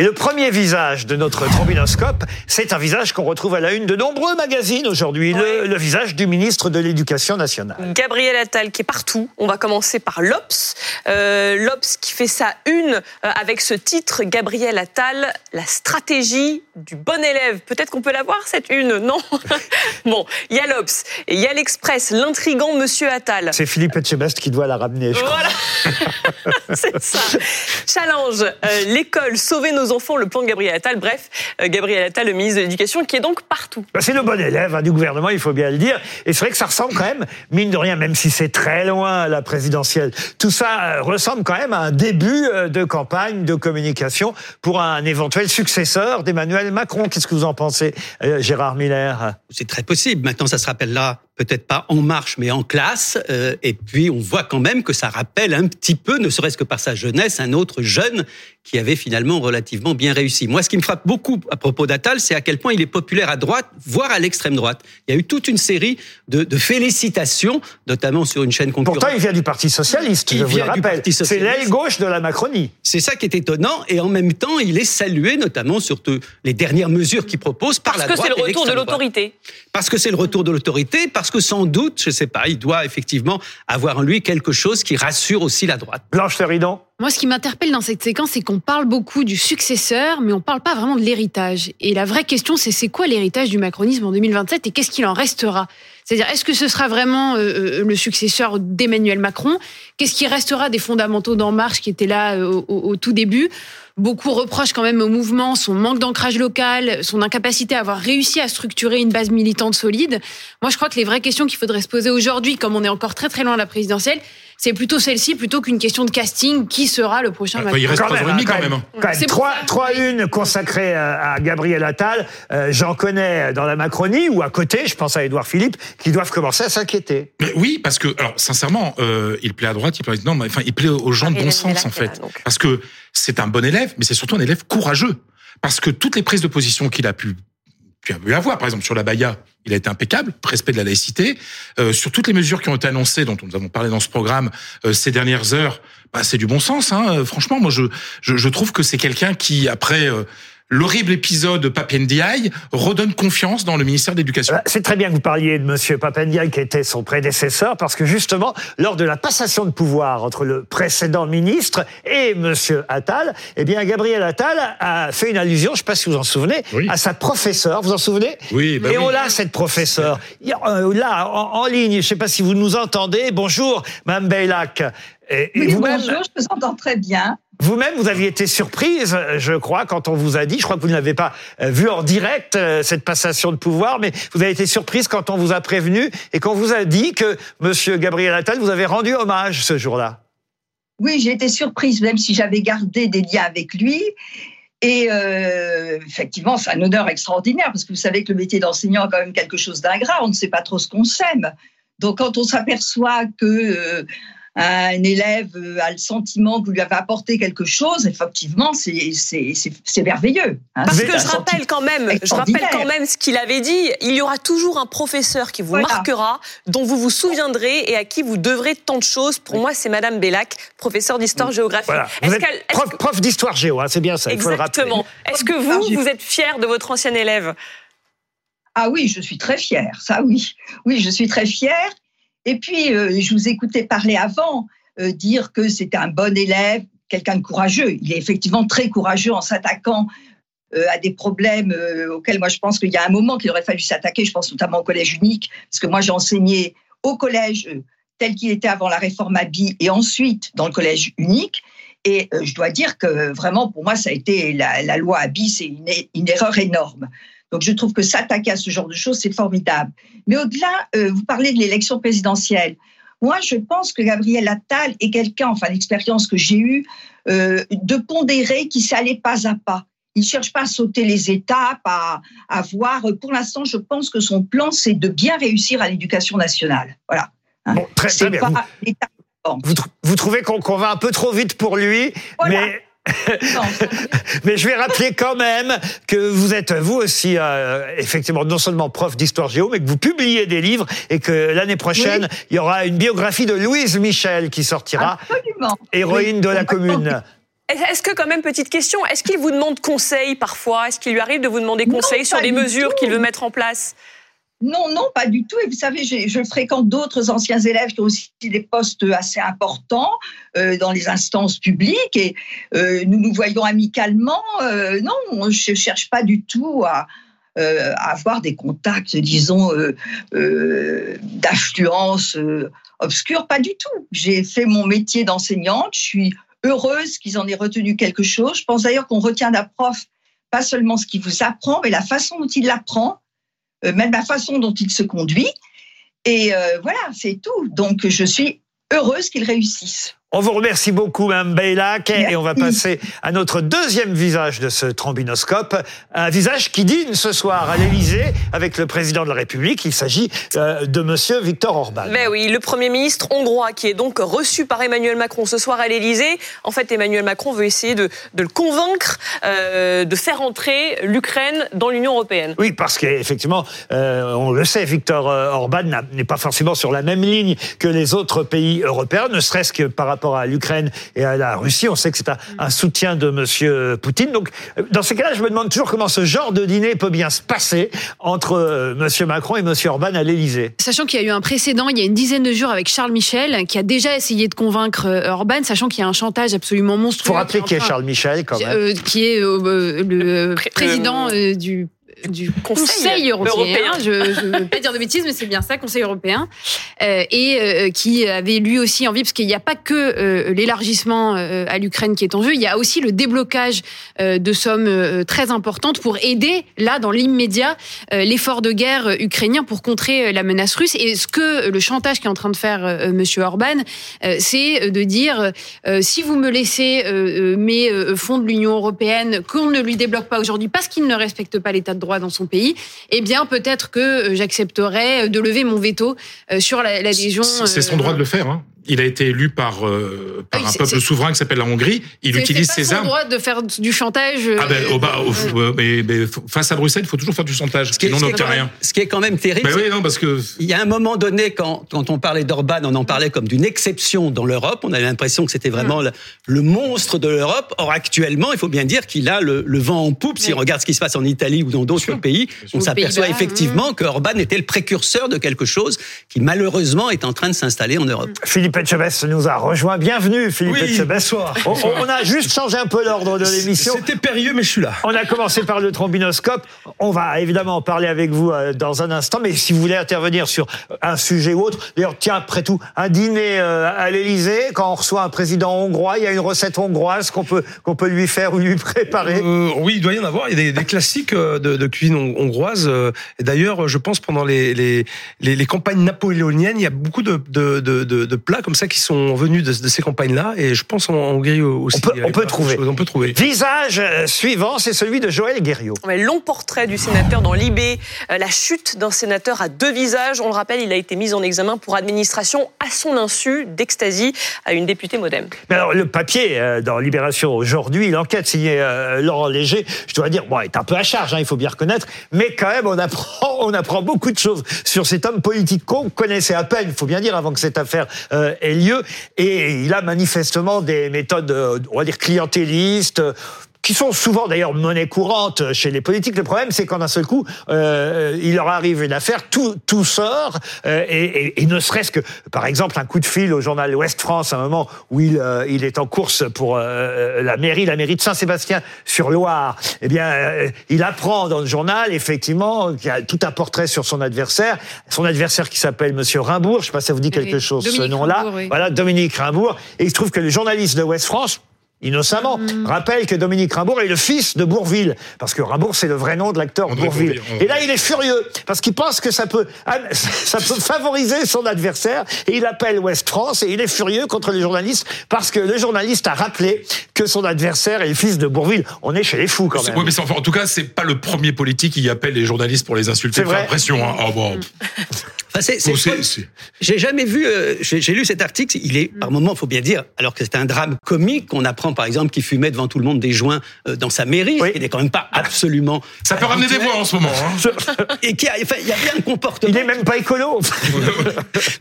Et le premier visage de notre trombinoscope, c'est un visage qu'on retrouve à la une de nombreux magazines aujourd'hui, le, le, visage du ministre de l'Éducation nationale. Gabriel Attal qui est partout. On va commencer par l'Obs. Euh, L'Obs qui fait sa une euh, avec ce titre, Gabriel Attal, la stratégie du bon élève. Peut-être qu'on peut la voir cette une, non? Bon, il y a l'Obs, et il y a l'Express, l'intrigant Monsieur Attal. C'est Philippe Etchebest qui doit la ramener, je voilà. c'est ça. Challenge, euh, l'école, sauver nos enfants, le plan de Gabriel Attal. Bref, euh, Gabriel Attal, le ministre de l'Éducation, qui est donc partout. Bah, c'est le bon élève hein, du gouvernement, il faut bien le dire. Et c'est vrai que ça ressemble quand même, mine de rien, même si c'est très loin la présidentielle, tout ça euh, ressemble quand même à un début euh, de campagne de communication pour un éventuel successeur d'Emmanuel Macron. Qu'est-ce que vous en pensez, euh, Gérard Miller? C'est très possible. Maintenant, ça se rappelle là peut-être pas en marche, mais en classe. Euh, et puis, on voit quand même que ça rappelle un petit peu, ne serait-ce que par sa jeunesse, un autre jeune qui avait finalement relativement bien réussi. Moi, ce qui me frappe beaucoup à propos d'Attal, c'est à quel point il est populaire à droite, voire à l'extrême droite. Il y a eu toute une série de, de félicitations, notamment sur une chaîne concurrente. Pourtant, il vient du Parti Socialiste, Il je vous le vient du rappelle. C'est l'aile gauche de la Macronie. C'est ça qui est étonnant, et en même temps, il est salué, notamment sur les dernières mesures qu'il propose par Parce la que c'est droite le et retour de droite. l'autorité. Parce que c'est le retour de l'autorité, parce que sans doute, je sais pas, il doit effectivement avoir en lui quelque chose qui rassure aussi la droite. Blanche Ferridon Moi, ce qui m'interpelle dans cette séquence, c'est qu'on parle beaucoup du successeur, mais on parle pas vraiment de l'héritage. Et la vraie question, c'est c'est quoi l'héritage du macronisme en 2027 et qu'est-ce qu'il en restera? C'est-à-dire, est-ce que ce sera vraiment euh, euh, le successeur d'Emmanuel Macron? Qu'est-ce qui restera des fondamentaux d'En Marche qui étaient là euh, au, au- au tout début? Beaucoup reprochent quand même au mouvement son manque d'ancrage local, son incapacité à avoir réussi à structurer une base militante solide. Moi, je crois que les vraies questions qu'il faudrait se poser aujourd'hui, comme on est encore très très loin de la présidentielle, c'est plutôt celle-ci plutôt qu'une question de casting. Qui sera le prochain Enfin, il Macron reste et hein, demie quand même. hein. Quand même. C'est pour Trois, ça. trois unes consacrées à, à Gabriel Attal. Euh, J'en connais dans la Macronie ou à côté, je pense à Édouard Philippe, qui doivent commencer à s'inquiéter. Mais oui, parce que, alors, sincèrement, euh, il plaît à droite, il plaît non, mais enfin, il plaît aux gens de Ah, bon sens, en fait. Parce que c'est un bon élève, mais c'est surtout un élève courageux. Parce que toutes les prises de position qu'il a pu, pu avoir, par exemple, sur la Baïa, il a été impeccable, respect de la laïcité. Euh, sur toutes les mesures qui ont été annoncées, dont nous avons parlé dans ce programme euh, ces dernières heures, bah, c'est du bon sens. Hein. Euh, Franchement, moi, je, je, je trouve que c'est quelqu'un qui, après euh, l'horrible épisode Papendiaï, redonne confiance dans le ministère de l'Éducation. C'est très bien que vous parliez de Monsieur Papendiaï, qui était son prédécesseur, parce que justement, lors de la passation de pouvoir entre le précédent ministre et Monsieur Attal, eh bien, Gabriel Attal a fait une allusion, je ne sais pas si vous en souvenez, Oui. à sa professeure. Vous en souvenez Oui, bah Et oui. on l'a, cette professeure. Euh, Là, en, en ligne, je ne sais pas si vous nous entendez. Bonjour, Mme Beylac. Et, et Oui, bonjour, je vous entends très bien. Vous-même, vous aviez été surprise, je crois, quand on vous a dit, je crois que vous ne l'avez pas euh, vu en direct, euh, cette passation de pouvoir, mais vous avez été surprise quand on vous a prévenu et qu'on vous a dit que Monsieur Gabriel Attal vous avait rendu hommage ce jour-là. Oui, j'ai été surprise, même si j'avais gardé des liens avec lui. Et euh, effectivement, c'est un honneur extraordinaire, parce que vous savez que le métier d'enseignant est quand même quelque chose d'ingrat, on ne sait pas trop ce qu'on sème. Donc quand on s'aperçoit que un élève euh, a le sentiment que vous lui avez apporté quelque chose, effectivement, c'est c'est- c'est- c'est merveilleux. hein. Parce que je rappelle quand même, je rappelle quand même ce qu'il avait dit. Il y aura toujours un professeur qui vous Voilà. marquera, dont vous vous souviendrez et à qui vous devrez tant de choses. Pour moi, c'est Madame Bellac, professeure d'histoire-géographie. Voilà. Prof, que- prof d'histoire géo, hein, c'est bien ça, il faut le rappeler. Exactement. Est-ce que vous, vous êtes fier de votre ancien élève? Ah oui, je suis très fière, ça oui. Oui, je suis très fière. Et puis, euh, je vous écoutais parler avant, euh, dire que c'était un bon élève, quelqu'un de courageux. Il est effectivement très courageux en s'attaquant euh, à des problèmes auxquels moi je pense qu'il y a un moment qu'il aurait fallu s'attaquer. Je pense notamment au collège unique, parce que moi j'ai enseigné au collège tel qu'il était avant la réforme Abi et ensuite dans le collège unique. Et je dois dire que vraiment, pour moi, ça a été la, loi Abi, c'est une erreur énorme. Donc je trouve que s'attaquer à ce genre de choses, c'est formidable. Mais au-delà, euh, vous parlez de l'élection présidentielle. Moi, je pense que Gabriel Attal est quelqu'un, enfin l'expérience que j'ai eue, euh, de pondéré qui s'allait pas à pas. Il cherche pas à sauter les étapes, à, à voir. Pour l'instant, je pense que son plan, c'est de bien réussir à l'éducation nationale. Voilà. Hein. Bon, très, bien. pas Vous, trouvez qu'on qu'on va un peu trop vite pour lui, Voilà. mais Mais je vais rappeler quand même que vous êtes vous aussi euh, effectivement non seulement prof d'histoire géo, mais que vous publiez des livres et que l'année prochaine il y aura une biographie de Louise Michel qui sortira, Absolument. héroïne Oui. de la commune. Est-ce que quand même, petite question, est-ce qu'il vous demande conseil parfois? Est-ce qu'il lui arrive de vous demander conseil Non, sur des mesures qu'il veut mettre en place? Non, non, pas du tout. Et vous savez, je fréquente d'autres anciens élèves qui ont aussi des postes assez importants euh, dans les instances publiques et euh, nous nous voyons amicalement. Euh, non, je cherche pas du tout à, à avoir des contacts, disons, d'affluence obscure. Pas du tout. J'ai fait mon métier d'enseignante. Je suis heureuse qu'ils en aient retenu quelque chose. Je pense d'ailleurs qu'on retient d'un prof pas seulement ce qu'il vous apprend, mais la façon dont il l'apprend même la façon dont il se conduit. Et euh, voilà, c'est tout. Donc, je suis heureuse qu'il réussisse. On vous remercie beaucoup, Mme Beylac, et on va passer à notre deuxième visage de ce trombinoscope, un visage qui dîne ce soir à l'Élysée avec le président de la République. Il s'agit euh, de Monsieur Viktor Orban. Mais oui, le Premier ministre hongrois qui est donc reçu par Emmanuel Macron ce soir à l'Élysée. En fait, Emmanuel Macron veut essayer de, de le convaincre euh, de faire entrer l'Ukraine dans l'Union européenne. Oui, parce qu'effectivement, euh, on le sait, Viktor euh, Orban n'est pas forcément sur la même ligne que les autres pays européens, ne serait-ce que par rapport à l'Ukraine et à la Russie. On sait que c'est un, un soutien de Monsieur Poutine. Donc, euh, dans ces cas-là, je me demande toujours comment ce genre de dîner peut bien se passer entre euh, Monsieur Macron et Monsieur Orban à l'Élysée. Sachant qu'il y a eu un précédent il y a une dizaine de jours avec Charles Michel, qui a déjà essayé de convaincre euh, Orban, sachant qu'il y a un chantage absolument Il monstrueux. faut rappeler qui est Charles Michel, quand même. euh, qui est euh, euh, le Pré- président euh, du du Conseil Conseil, européen. européen. Je, ne veux pas dire de bêtises, mais c'est bien ça, Conseil européen, euh, et euh, qui avait lui aussi envie, parce qu'il n'y a pas que euh, l'élargissement euh, à l'Ukraine qui est en jeu, il y a aussi le déblocage euh, de sommes euh, très importantes pour aider là dans l'immédiat euh, l'effort de guerre ukrainien pour contrer la menace russe. Et ce que le chantage qu'est en train de faire euh, Monsieur Orban, euh, c'est de dire euh, si vous me laissez mes fonds de l'Union européenne qu'on ne lui débloque pas aujourd'hui parce qu'il ne respecte pas l'état de droit dans son pays, eh bien peut-être que euh, j'accepterai de lever mon veto euh, sur la- l'adhésion. C'est c'est son euh, droit de le faire. Hein. Il a été élu par, euh, par Oui, un peuple souverain qui s'appelle la Hongrie. Il utilise pas ses son armes. droit de faire du chantage. euh, Ah ben, au bas, au- euh, mais, mais face à Bruxelles, il faut toujours faire du chantage. Ce qui est- Sinon, ce n'obtient rien. Ce qui est quand même terrible, Ben c'est oui, non, parce que Il y a un moment donné, quand, quand on parlait d'Orban, on en parlait comme d'une exception dans l'Europe. On avait l'impression que c'était vraiment le, le monstre de l'Europe. Or, actuellement, il faut bien dire qu'il a le, le vent en poupe. Si on regarde ce qui se passe en Italie ou dans d'autres pays, on s'aperçoit effectivement que Orban était le précurseur de quelque chose qui, malheureusement, est en train de s'installer en Europe. Philippe Etchebest nous a rejoint. Bienvenue, Philippe Oui, Etchebest. bonsoir. On, on a juste changé un peu l'ordre de l'émission. C'était périlleux, mais je suis là. On a commencé par le trombinoscope. On va évidemment en parler avec vous euh, dans un instant. Mais si vous voulez intervenir sur un sujet ou autre, d'ailleurs, tiens, après tout, un dîner euh, à l'Élysée, quand on reçoit un président hongrois, il y a une recette hongroise qu'on peut, qu'on peut lui faire ou lui préparer. Euh, oui, il doit y en avoir. Il y a des, des classiques de, de cuisine hon- hongroise. Et d'ailleurs, je pense pendant les, les, les, les campagnes napoléoniennes, il y a beaucoup de, de, de, de, comme ça qui sont venus de, de ces campagnes-là. Et je pense en Hongrie aussi. On peut- on trouver. On peut trouver. Visage euh, suivant, c'est celui de Joël Guerriot. Ouais, long portrait du sénateur dans l'IB, euh, la chute d'un sénateur à deux visages. On le rappelle, il a été mis en examen pour administration à son insu d'extasie à une députée modem. Mais alors, le papier euh, dans Libération aujourd'hui, l'enquête signée euh, Laurent Léger, je dois dire, bon, est un peu à charge, hein, il faut bien reconnaître, mais quand même, on apprend, on apprend beaucoup de choses sur cet homme politique qu'on connaissait à peine, il faut bien dire, avant que cette affaire euh, ait lieu. Et il a manifestement des méthodes, euh, on va dire, clientélistes. Euh, qui sont souvent d'ailleurs monnaie courante chez les politiques. Le problème, c'est qu'en un seul coup, euh, il leur arrive une affaire, tout, tout sort, euh, et, et- et ne serait-ce que, par exemple, un coup de fil au journal Ouest France, à un moment où il, euh, il est en course pour euh, la mairie, la mairie de Saint-Sébastien sur Loire. Eh bien, euh, il apprend dans le journal, effectivement, qu'il y a tout un portrait sur son adversaire, son adversaire qui s'appelle Monsieur Rimbourg. Je sais pas si ça vous dit quelque Oui, chose, ce Dominique nom-là. Oui. Voilà, Dominique Rimbourg. Et il se trouve que le journaliste de Ouest France innocemment, rappelle que Dominique Rimbourg est le fils de Bourville. Parce que Rimbourg, c'est le vrai nom de l'acteur Bourville. Et là, il est furieux, parce qu'il pense que ça peut, ça peut favoriser son adversaire. Et il appelle Ouest France, et il est furieux contre les journalistes, parce que le journaliste a rappelé que son adversaire est le fils de Bourville. On est chez les fous, quand C'est- même. ouais, mais c'est- enfin, en tout cas, c'est pas le premier politique qui appelle les journalistes pour les insulter. C'est vrai. Hein. Oh, bon. Enfin, c'est- c'est- Bon, c'est- c'est- J'ai jamais vu. euh, J'ai j'ai lu cet article. Il est par moments, faut bien dire, alors que c'est un drame comique. On apprend par exemple qu'il fumait devant tout le monde des joints euh, dans sa mairie, Oui. ce qui n'est quand même pas absolument. Ça peut ramener des voix en ce moment. Hein. Et qui a, enfin, il y avait un comportement. Il est même pas écolo.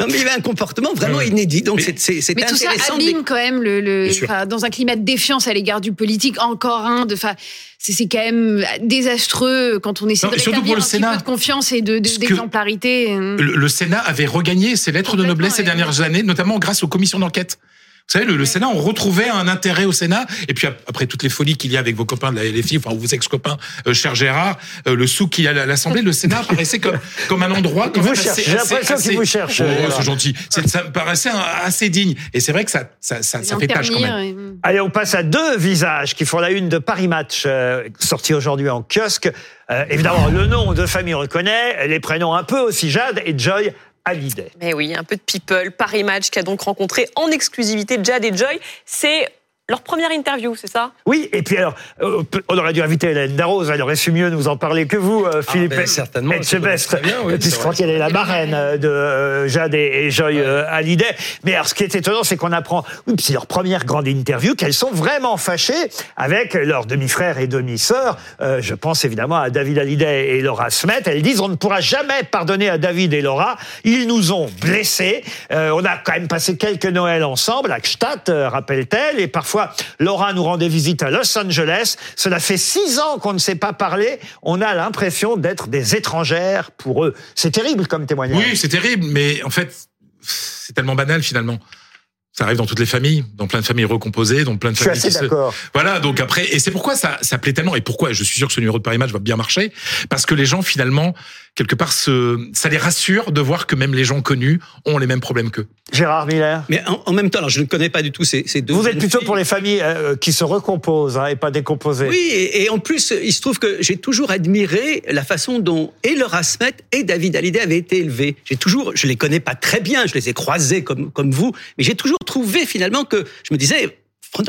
Non, mais il y avait un comportement vraiment inédit. Donc c'est- c'est c'est Mais tout ça intéressant. abîme quand même le, enfin, dans un climat de défiance à l'égard du politique. Encore un, de, enfin, c'est quand même désastreux quand on essaie Non, de rétablir un petit Sénat. peu de confiance et de- de- d'exemplarité. euh. Le, le Sénat avait regagné ses lettres de noblesse ces dernières années, notamment grâce aux commissions d'enquête. Vous savez, le, le Sénat, on retrouvait un intérêt au Sénat. Et puis ap- après toutes les folies qu'il y a avec vos copains de la LFI, enfin vos ex-copains, euh, cher Gérard, euh, le souk qu'il y a à l'Assemblée, le Sénat paraissait comme comme un endroit quand Il vous même cherche. assez. J'ai l'impression qu'il vous cherche, Oh, c'est gentil. C'est- Ça me paraissait un- assez digne. Et c'est vrai que ça ça ça, fait tâche quand même. et-. Allez, on passe à deux visages qui font la une de Paris Match, euh, sorti aujourd'hui en kiosque. Euh, évidemment, le nom de famille reconnaît, les prénoms un peu aussi, Jade et Joy Mais oui, un peu de people. Paris Match qui a donc rencontré en exclusivité Jad et Joy. C'est leur première interview, c'est ça? Oui, et puis alors, euh, on aurait dû inviter Hélène Darroze, elle aurait su mieux nous en parler que vous, euh, Philippe ben, certainement, elle oui, et puis c'est je crois vrai. qu'elle est la marraine euh, de euh, Jade et, et Joy euh, Hallyday. Mais alors, ce qui est étonnant, c'est qu'on apprend, oui, c'est leur première grande interview, qu'elles sont vraiment fâchées avec leurs demi-frères et demi-sœurs. Euh, je pense évidemment à David Hallyday et Laura Smet. Elles disent, on ne pourra jamais pardonner à David et Laura. Ils nous ont blessés. Euh, on a quand même passé quelques Noëls ensemble à Gstaad, rappelle-t-elle. Et parfois, Laura nous rendait visite à Los Angeles. Cela fait six ans qu'on ne s'est pas parlé. On a l'impression d'être des étrangères pour eux. C'est terrible comme témoignage. Oui, c'est terrible, mais en fait, c'est tellement banal finalement. Ça arrive dans toutes les familles, dans plein de familles recomposées, dans plein de Je suis familles. assez qui se- d'accord. Voilà, donc après, et c'est pourquoi ça, ça plaît tellement, et pourquoi je suis sûr que ce numéro de Paris Match va bien marcher, parce que les gens finalement, quelque part, se, ça les rassure de voir que même les gens connus ont les mêmes problèmes qu'eux. Gérard Miller. Mais en, en même temps, alors je ne connais pas du tout ces, ces deux. Vous êtes plutôt filles. pour les familles euh, qui se recomposent hein, et pas décomposées. Oui, et, et en plus, il se trouve que j'ai toujours admiré la façon dont et Laura Smet et David Hallyday avaient été élevés. J'ai toujours, je les connais pas très bien, je les ai croisés comme, comme vous, mais j'ai toujours trouvé finalement que je me disais,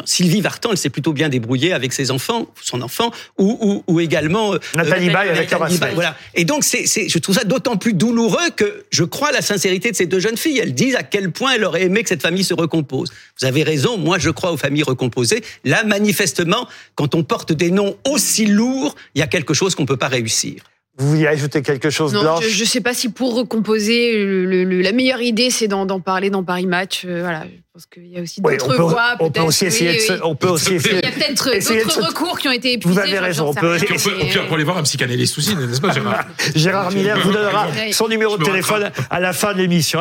Sylvie Vartan, elle s'est plutôt bien débrouillée avec ses enfants, son enfant, ou, ou, ou également euh, Nathalie euh, Baye avec Nathalie. Baye, Voilà. Et donc, c'est, c'est, je trouve ça d'autant plus douloureux que je crois à la sincérité de ces deux jeunes filles. Elles disent à quel point elles auraient aimé que cette famille se recompose. Vous avez raison, moi je crois aux familles recomposées. Là, manifestement, quand on porte des noms aussi lourds, il y a quelque chose qu'on peut pas réussir. Vous vouliez ajouter quelque chose, Non, Blanche je ne sais pas si pour recomposer, le- le- le- la meilleure idée, c'est d'en d'en parler dans Paris Match. Euh, voilà, je pense qu'il y a aussi Oui, d'autres on peut, voies. on peut peut-être. aussi essayer Oui, de se- oui. on peut aussi essayer. Il y a peut-être d'autres se- recours qui ont été épuisés. Vous avez raison, on peut- on peut, on peut aller voir un psychanalyste aussi, n'est-ce pas, Gérard Gérard Miller vous donnera Oui. son numéro de téléphone à la fin de l'émission.